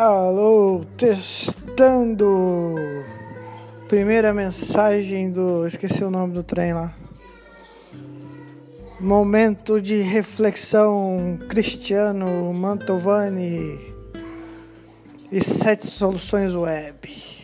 Alô, testando. Primeira mensagem do. Esqueci o nome do trem lá. Momento de reflexão Cristiano Mantovani e sete soluções web.